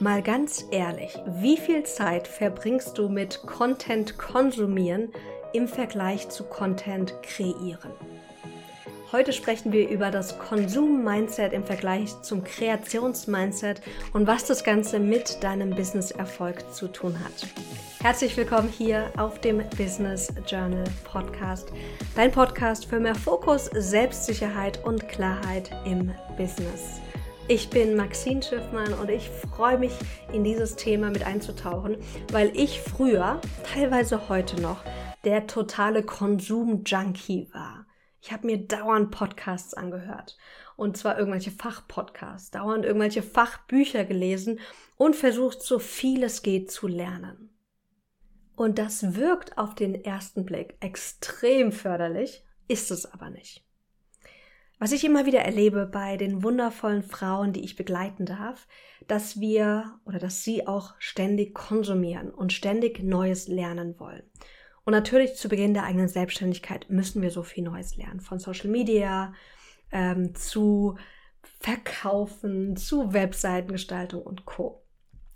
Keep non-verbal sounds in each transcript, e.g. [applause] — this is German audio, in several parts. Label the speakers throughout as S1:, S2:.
S1: Mal ganz ehrlich, wie viel Zeit verbringst du mit Content konsumieren im Vergleich zu Content kreieren? Heute sprechen wir über das Konsum-Mindset im Vergleich zum Kreations-Mindset und was das Ganze mit deinem Business-Erfolg zu tun hat. Herzlich willkommen hier auf dem Business Journal Podcast, dein Podcast für mehr Fokus, Selbstsicherheit und Klarheit im Business. Ich bin Maxine Schiffmann und ich freue mich, in dieses Thema mit einzutauchen, weil ich früher, teilweise heute noch, der totale Konsum-Junkie war. Ich habe mir dauernd Podcasts angehört. Und zwar irgendwelche Fachpodcasts, dauernd irgendwelche Fachbücher gelesen und versucht, so viel es geht zu lernen. Und das wirkt auf den ersten Blick extrem förderlich, ist es aber nicht. Was ich immer wieder erlebe bei den wundervollen Frauen, die ich begleiten darf, dass wir oder dass sie auch ständig konsumieren und ständig Neues lernen wollen. Und natürlich zu Beginn der eigenen Selbstständigkeit müssen wir so viel Neues lernen. Von Social Media ähm, zu Verkaufen, zu Webseitengestaltung und Co.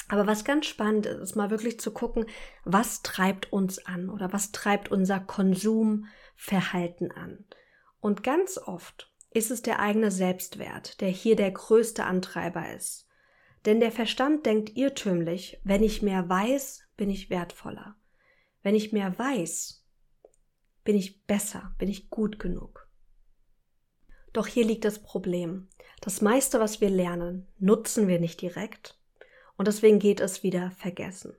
S1: Aber was ganz spannend ist, ist mal wirklich zu gucken, was treibt uns an oder was treibt unser Konsumverhalten an. Und ganz oft ist es der eigene Selbstwert, der hier der größte Antreiber ist. Denn der Verstand denkt irrtümlich, wenn ich mehr weiß, bin ich wertvoller. Wenn ich mehr weiß, bin ich besser, bin ich gut genug. Doch hier liegt das Problem. Das meiste, was wir lernen, nutzen wir nicht direkt und deswegen geht es wieder vergessen.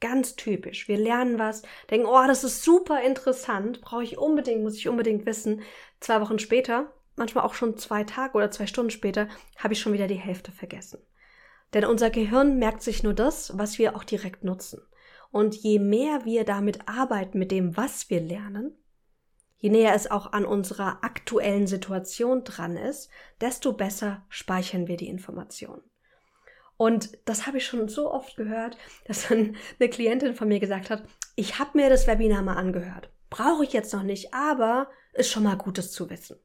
S1: Ganz typisch. Wir lernen was, denken, oh, das ist super interessant, brauche ich unbedingt, muss ich unbedingt wissen. Zwei Wochen später manchmal auch schon zwei Tage oder zwei Stunden später, habe ich schon wieder die Hälfte vergessen. Denn unser Gehirn merkt sich nur das, was wir auch direkt nutzen. Und je mehr wir damit arbeiten, mit dem, was wir lernen, je näher es auch an unserer aktuellen Situation dran ist, desto besser speichern wir die Informationen. Und das habe ich schon so oft gehört, dass dann eine Klientin von mir gesagt hat, ich habe mir das Webinar mal angehört. Brauche ich jetzt noch nicht, aber ist schon mal Gutes zu wissen.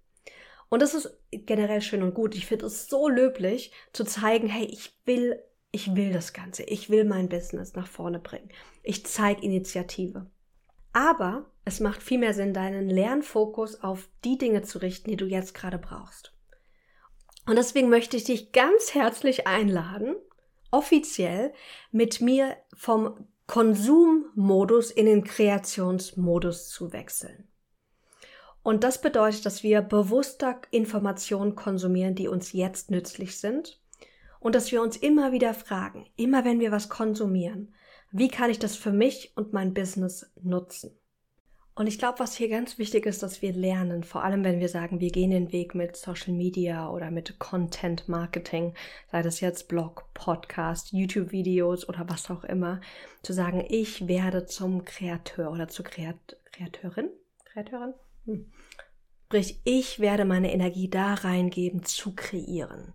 S1: Und das ist generell schön und gut. Ich finde es so löblich zu zeigen, hey, ich will, ich will das Ganze. Ich will mein Business nach vorne bringen. Ich zeige Initiative. Aber es macht viel mehr Sinn, deinen Lernfokus auf die Dinge zu richten, die du jetzt gerade brauchst. Und deswegen möchte ich dich ganz herzlich einladen, offiziell mit mir vom Konsummodus in den Kreationsmodus zu wechseln. Und das bedeutet, dass wir bewusster Informationen konsumieren, die uns jetzt nützlich sind. Und dass wir uns immer wieder fragen, immer wenn wir was konsumieren, wie kann ich das für mich und mein Business nutzen? Und ich glaube, was hier ganz wichtig ist, dass wir lernen, vor allem wenn wir sagen, wir gehen den Weg mit Social Media oder mit Content Marketing, sei das jetzt Blog, Podcast, YouTube-Videos oder was auch immer, zu sagen, ich werde zum Kreateur oder zur Kreat Kreateurin, Kreateurin. Sprich, ich werde meine Energie da reingeben, zu kreieren.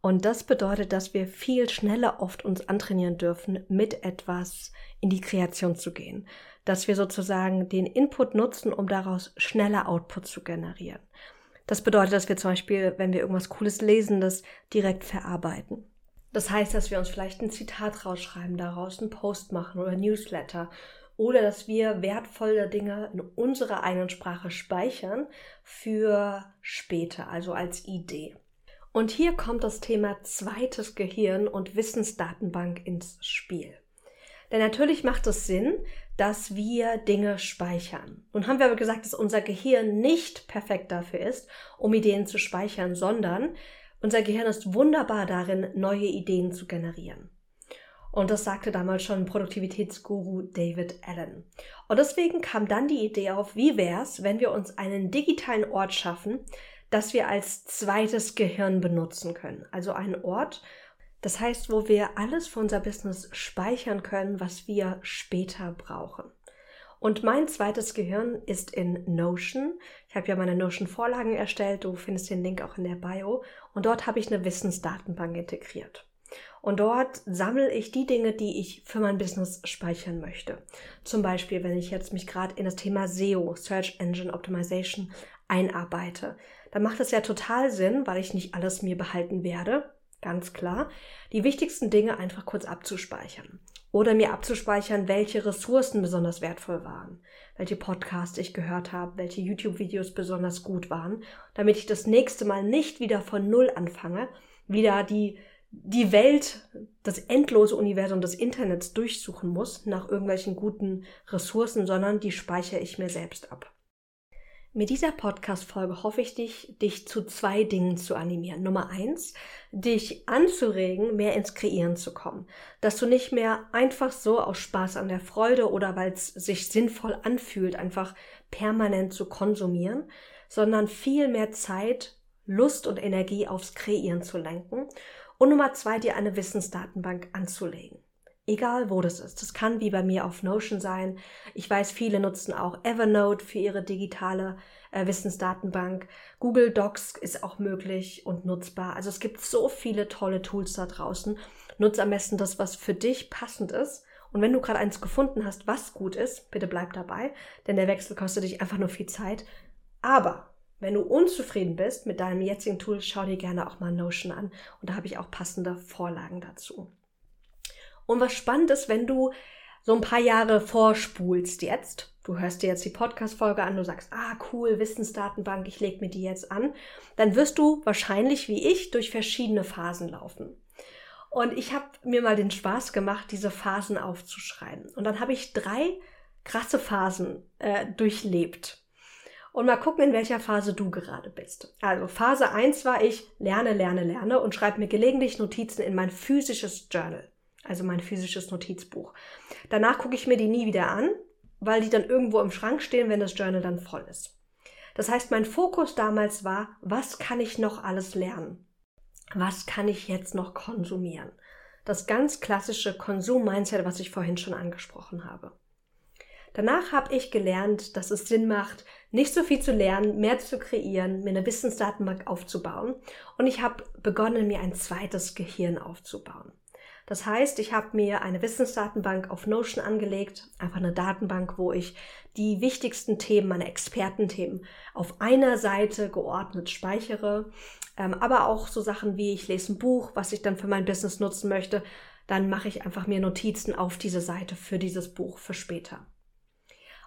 S1: Und das bedeutet, dass wir viel schneller oft uns antrainieren dürfen, mit etwas in die Kreation zu gehen. Dass wir sozusagen den Input nutzen, um daraus schneller Output zu generieren. Das bedeutet, dass wir zum Beispiel, wenn wir irgendwas Cooles lesen, das direkt verarbeiten. Das heißt, dass wir uns vielleicht ein Zitat rausschreiben, daraus einen Post machen oder Newsletter oder dass wir wertvolle Dinge in unserer eigenen Sprache speichern für später, also als Idee. Und hier kommt das Thema zweites Gehirn und Wissensdatenbank ins Spiel. Denn natürlich macht es Sinn, dass wir Dinge speichern. Nun haben wir aber gesagt, dass unser Gehirn nicht perfekt dafür ist, um Ideen zu speichern, sondern unser Gehirn ist wunderbar darin, neue Ideen zu generieren. Und das sagte damals schon Produktivitätsguru David Allen. Und deswegen kam dann die Idee auf, wie wär's, wenn wir uns einen digitalen Ort schaffen, das wir als zweites Gehirn benutzen können. Also einen Ort, das heißt, wo wir alles für unser Business speichern können, was wir später brauchen. Und mein zweites Gehirn ist in Notion. Ich habe ja meine Notion-Vorlagen erstellt. Du findest den Link auch in der Bio. Und dort habe ich eine Wissensdatenbank integriert. Und dort sammle ich die Dinge, die ich für mein Business speichern möchte. Zum Beispiel, wenn ich jetzt mich gerade in das Thema SEO, Search Engine Optimization, einarbeite, dann macht es ja total Sinn, weil ich nicht alles mir behalten werde, Ganz klar, die wichtigsten Dinge einfach kurz abzuspeichern. Oder mir abzuspeichern, welche Ressourcen besonders wertvoll waren, welche Podcasts ich gehört habe, welche YouTube-Videos besonders gut waren, damit ich das nächste Mal nicht wieder von Null anfange, wieder die, die Welt, das endlose Universum des Internets durchsuchen muss nach irgendwelchen guten Ressourcen, sondern die speichere ich mir selbst ab. Mit dieser Podcast-Folge hoffe ich dich, dich zu zwei Dingen zu animieren. Nummer eins, dich anzuregen, mehr ins Kreieren zu kommen. Dass du nicht mehr einfach so aus Spaß an der Freude oder weil es sich sinnvoll anfühlt, einfach permanent zu konsumieren, sondern viel mehr Zeit, Lust und Energie aufs Kreieren zu lenken. Und Nummer zwei, dir eine Wissensdatenbank anzulegen. Egal wo das ist. Das kann wie bei mir auf Notion sein. Ich weiß, viele nutzen auch Evernote für ihre digitale äh, Wissensdatenbank. Google Docs ist auch möglich und nutzbar. Also es gibt so viele tolle Tools da draußen. Nutze am besten das, was für dich passend ist. Und wenn du gerade eins gefunden hast, was gut ist, bitte bleib dabei, denn der Wechsel kostet dich einfach nur viel Zeit. Aber wenn du unzufrieden bist mit deinem jetzigen Tool, schau dir gerne auch mal Notion an. Und da habe ich auch passende Vorlagen dazu. Und was spannend ist, wenn du so ein paar Jahre vorspulst jetzt, du hörst dir jetzt die Podcast-Folge an, du sagst, ah cool, Wissensdatenbank, ich leg mir die jetzt an, dann wirst du wahrscheinlich wie ich durch verschiedene Phasen laufen. Und ich habe mir mal den Spaß gemacht, diese Phasen aufzuschreiben. Und dann habe ich drei krasse Phasen äh, durchlebt. Und mal gucken, in welcher Phase du gerade bist. Also Phase 1 war ich lerne, lerne, lerne und schreibe mir gelegentlich Notizen in mein physisches Journal also mein physisches Notizbuch. Danach gucke ich mir die nie wieder an, weil die dann irgendwo im Schrank stehen, wenn das Journal dann voll ist. Das heißt, mein Fokus damals war, was kann ich noch alles lernen? Was kann ich jetzt noch konsumieren? Das ganz klassische Konsum-Mindset, was ich vorhin schon angesprochen habe. Danach habe ich gelernt, dass es Sinn macht, nicht so viel zu lernen, mehr zu kreieren, mir eine Wissensdatenbank aufzubauen. Und ich habe begonnen, mir ein zweites Gehirn aufzubauen. Das heißt, ich habe mir eine Wissensdatenbank auf Notion angelegt, einfach eine Datenbank, wo ich die wichtigsten Themen, meine Expertenthemen auf einer Seite geordnet speichere, ähm, aber auch so Sachen wie ich lese ein Buch, was ich dann für mein Business nutzen möchte, dann mache ich einfach mir Notizen auf diese Seite für dieses Buch für später.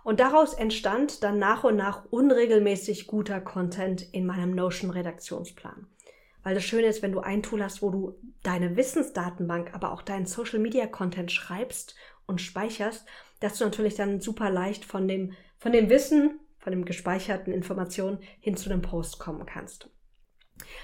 S1: Und daraus entstand dann nach und nach unregelmäßig guter Content in meinem Notion Redaktionsplan. Weil das Schöne ist, wenn du ein Tool hast, wo du deine Wissensdatenbank, aber auch deinen Social Media Content schreibst und speicherst, dass du natürlich dann super leicht von dem, von dem Wissen, von dem gespeicherten Informationen hin zu dem Post kommen kannst.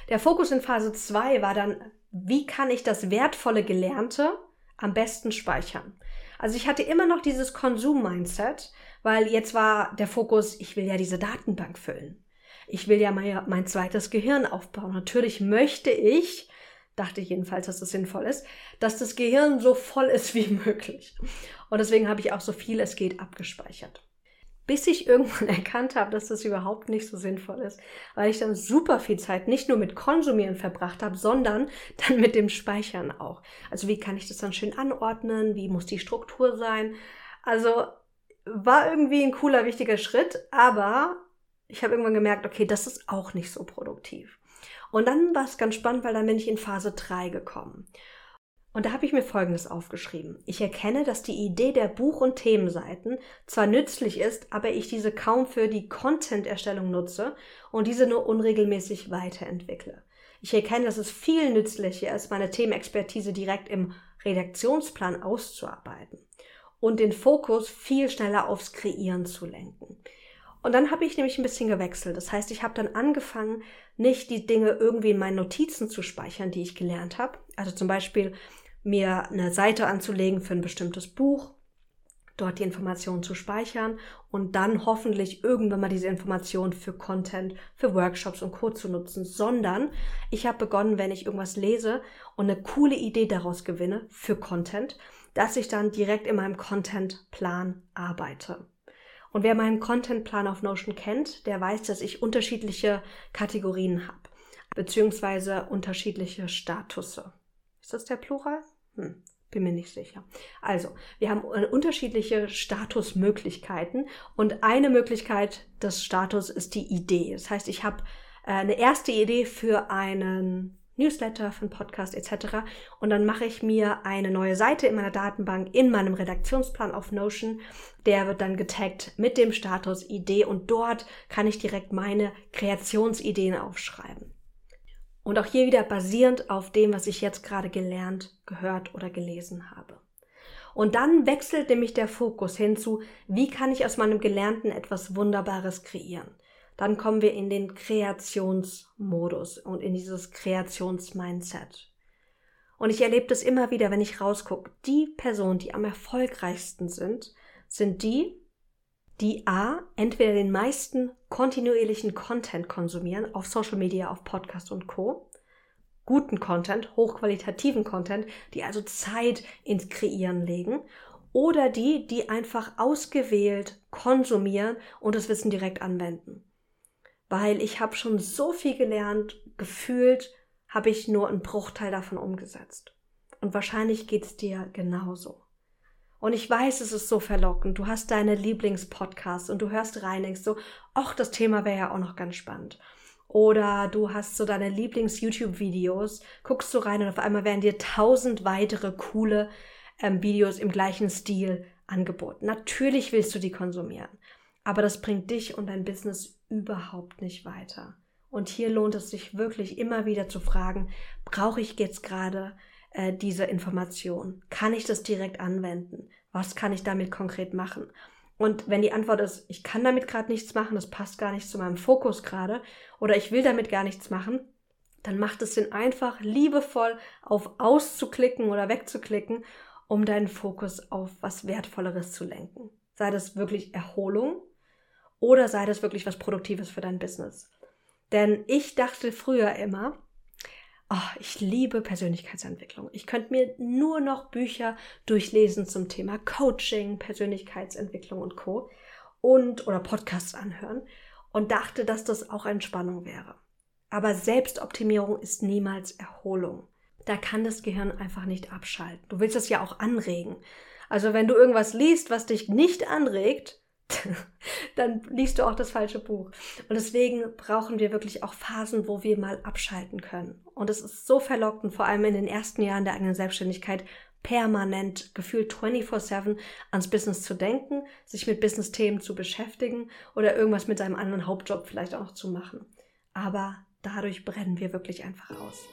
S1: Der Fokus in Phase 2 war dann, wie kann ich das wertvolle Gelernte am besten speichern? Also ich hatte immer noch dieses Konsum-Mindset, weil jetzt war der Fokus, ich will ja diese Datenbank füllen ich will ja mein, mein zweites Gehirn aufbauen. Natürlich möchte ich, dachte ich jedenfalls, dass das sinnvoll ist, dass das Gehirn so voll ist wie [laughs] möglich. Und deswegen habe ich auch so viel es geht abgespeichert. Bis ich irgendwann [laughs] erkannt habe, dass das überhaupt nicht so sinnvoll ist, weil ich dann super viel Zeit nicht nur mit Konsumieren verbracht habe, sondern [laughs] dann mit dem Speichern auch. Also wie kann ich das dann schön anordnen? Wie muss die Struktur sein? Also war irgendwie ein cooler, wichtiger Schritt, aber ich habe irgendwann gemerkt, okay, das ist auch nicht so produktiv. Und dann war es ganz spannend, weil dann bin ich in Phase 3 gekommen. Und da habe ich mir Folgendes aufgeschrieben. Ich erkenne, dass die Idee der Buch- und Themenseiten zwar nützlich ist, aber ich diese kaum für die Content-Erstellung nutze und diese nur unregelmäßig weiterentwickle. Ich erkenne, dass es viel nützlicher ist, meine Themenexpertise direkt im Redaktionsplan auszuarbeiten und den Fokus viel schneller aufs Kreieren zu lenken. Und dann habe ich nämlich ein bisschen gewechselt. Das heißt, ich habe dann angefangen, nicht die Dinge irgendwie in meinen Notizen zu speichern, die ich gelernt habe. Also zum Beispiel mir eine Seite anzulegen für ein bestimmtes Buch, dort die Informationen zu speichern und dann hoffentlich irgendwann mal diese Informationen für Content, für Workshops und Co. zu nutzen, sondern ich habe begonnen, wenn ich irgendwas lese und eine coole Idee daraus gewinne für Content, dass ich dann direkt in meinem Contentplan arbeite. Und wer meinen Contentplan auf Notion kennt, der weiß, dass ich unterschiedliche Kategorien habe, beziehungsweise unterschiedliche Statusse. Ist das der Plural? Hm, bin mir nicht sicher. Also, wir haben unterschiedliche Statusmöglichkeiten und eine Möglichkeit des Status ist die Idee. Das heißt, ich habe äh, eine erste Idee für einen Newsletter, für einen Podcast etc. Und dann mache ich mir eine neue Seite in meiner Datenbank, in meinem Redaktionsplan auf Notion. Der wird dann getaggt mit dem Status Idee und dort kann ich direkt meine Kreationsideen aufschreiben. Und auch hier wieder basierend auf dem, was ich jetzt gerade gelernt, gehört oder gelesen habe. Und dann wechselt nämlich der Fokus hin zu, wie kann ich aus meinem Gelernten etwas Wunderbares kreieren dann kommen wir in den Kreationsmodus und in dieses Kreationsmindset. Und ich erlebe das immer wieder, wenn ich rausgucke. Die Personen, die am erfolgreichsten sind, sind die, die A, entweder den meisten kontinuierlichen Content konsumieren auf Social Media, auf Podcast und Co. Guten Content, hochqualitativen Content, die also Zeit ins Kreieren legen. Oder die, die einfach ausgewählt konsumieren und das Wissen direkt anwenden weil ich habe schon so viel gelernt, gefühlt habe ich nur einen Bruchteil davon umgesetzt. Und wahrscheinlich geht es dir genauso. Und ich weiß, es ist so verlockend. Du hast deine Lieblingspodcasts und du hörst rein, denkst so, ach, das Thema wäre ja auch noch ganz spannend. Oder du hast so deine Lieblings-YouTube-Videos, guckst du rein und auf einmal werden dir tausend weitere coole ähm, Videos im gleichen Stil angeboten. Natürlich willst du die konsumieren. Aber das bringt dich und dein Business überhaupt nicht weiter. Und hier lohnt es sich wirklich immer wieder zu fragen, brauche ich jetzt gerade äh, diese Information? Kann ich das direkt anwenden? Was kann ich damit konkret machen? Und wenn die Antwort ist, ich kann damit gerade nichts machen, das passt gar nicht zu meinem Fokus gerade, oder ich will damit gar nichts machen, dann macht es Sinn, einfach liebevoll auf auszuklicken oder wegzuklicken, um deinen Fokus auf was Wertvolleres zu lenken. Sei das wirklich Erholung, oder sei das wirklich was Produktives für dein Business. Denn ich dachte früher immer, oh, ich liebe Persönlichkeitsentwicklung. Ich könnte mir nur noch Bücher durchlesen zum Thema Coaching, Persönlichkeitsentwicklung und Co. und oder Podcasts anhören und dachte, dass das auch Entspannung wäre. Aber Selbstoptimierung ist niemals Erholung. Da kann das Gehirn einfach nicht abschalten. Du willst es ja auch anregen. Also wenn du irgendwas liest, was dich nicht anregt, [laughs] dann liest du auch das falsche Buch. Und deswegen brauchen wir wirklich auch Phasen, wo wir mal abschalten können. Und es ist so verlockend, vor allem in den ersten Jahren der eigenen Selbstständigkeit, permanent, gefühlt 24-7 ans Business zu denken, sich mit Business-Themen zu beschäftigen oder irgendwas mit seinem anderen Hauptjob vielleicht auch noch zu machen. Aber dadurch brennen wir wirklich einfach aus.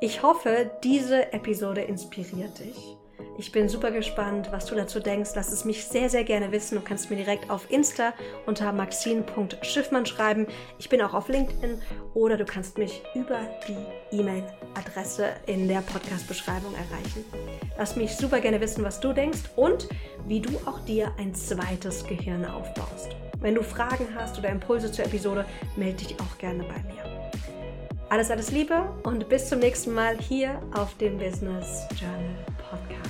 S1: Ich hoffe, diese Episode inspiriert dich. Ich bin super gespannt, was du dazu denkst. Lass es mich sehr, sehr gerne wissen. Du kannst mir direkt auf Insta unter maxine.schiffmann schreiben. Ich bin auch auf LinkedIn oder du kannst mich über die E-Mail-Adresse in der Podcast-Beschreibung erreichen. Lass mich super gerne wissen, was du denkst und wie du auch dir ein zweites Gehirn aufbaust. Wenn du Fragen hast oder Impulse zur Episode, melde dich auch gerne bei mir. Alles, alles Liebe und bis zum nächsten Mal hier auf dem Business Journal Podcast.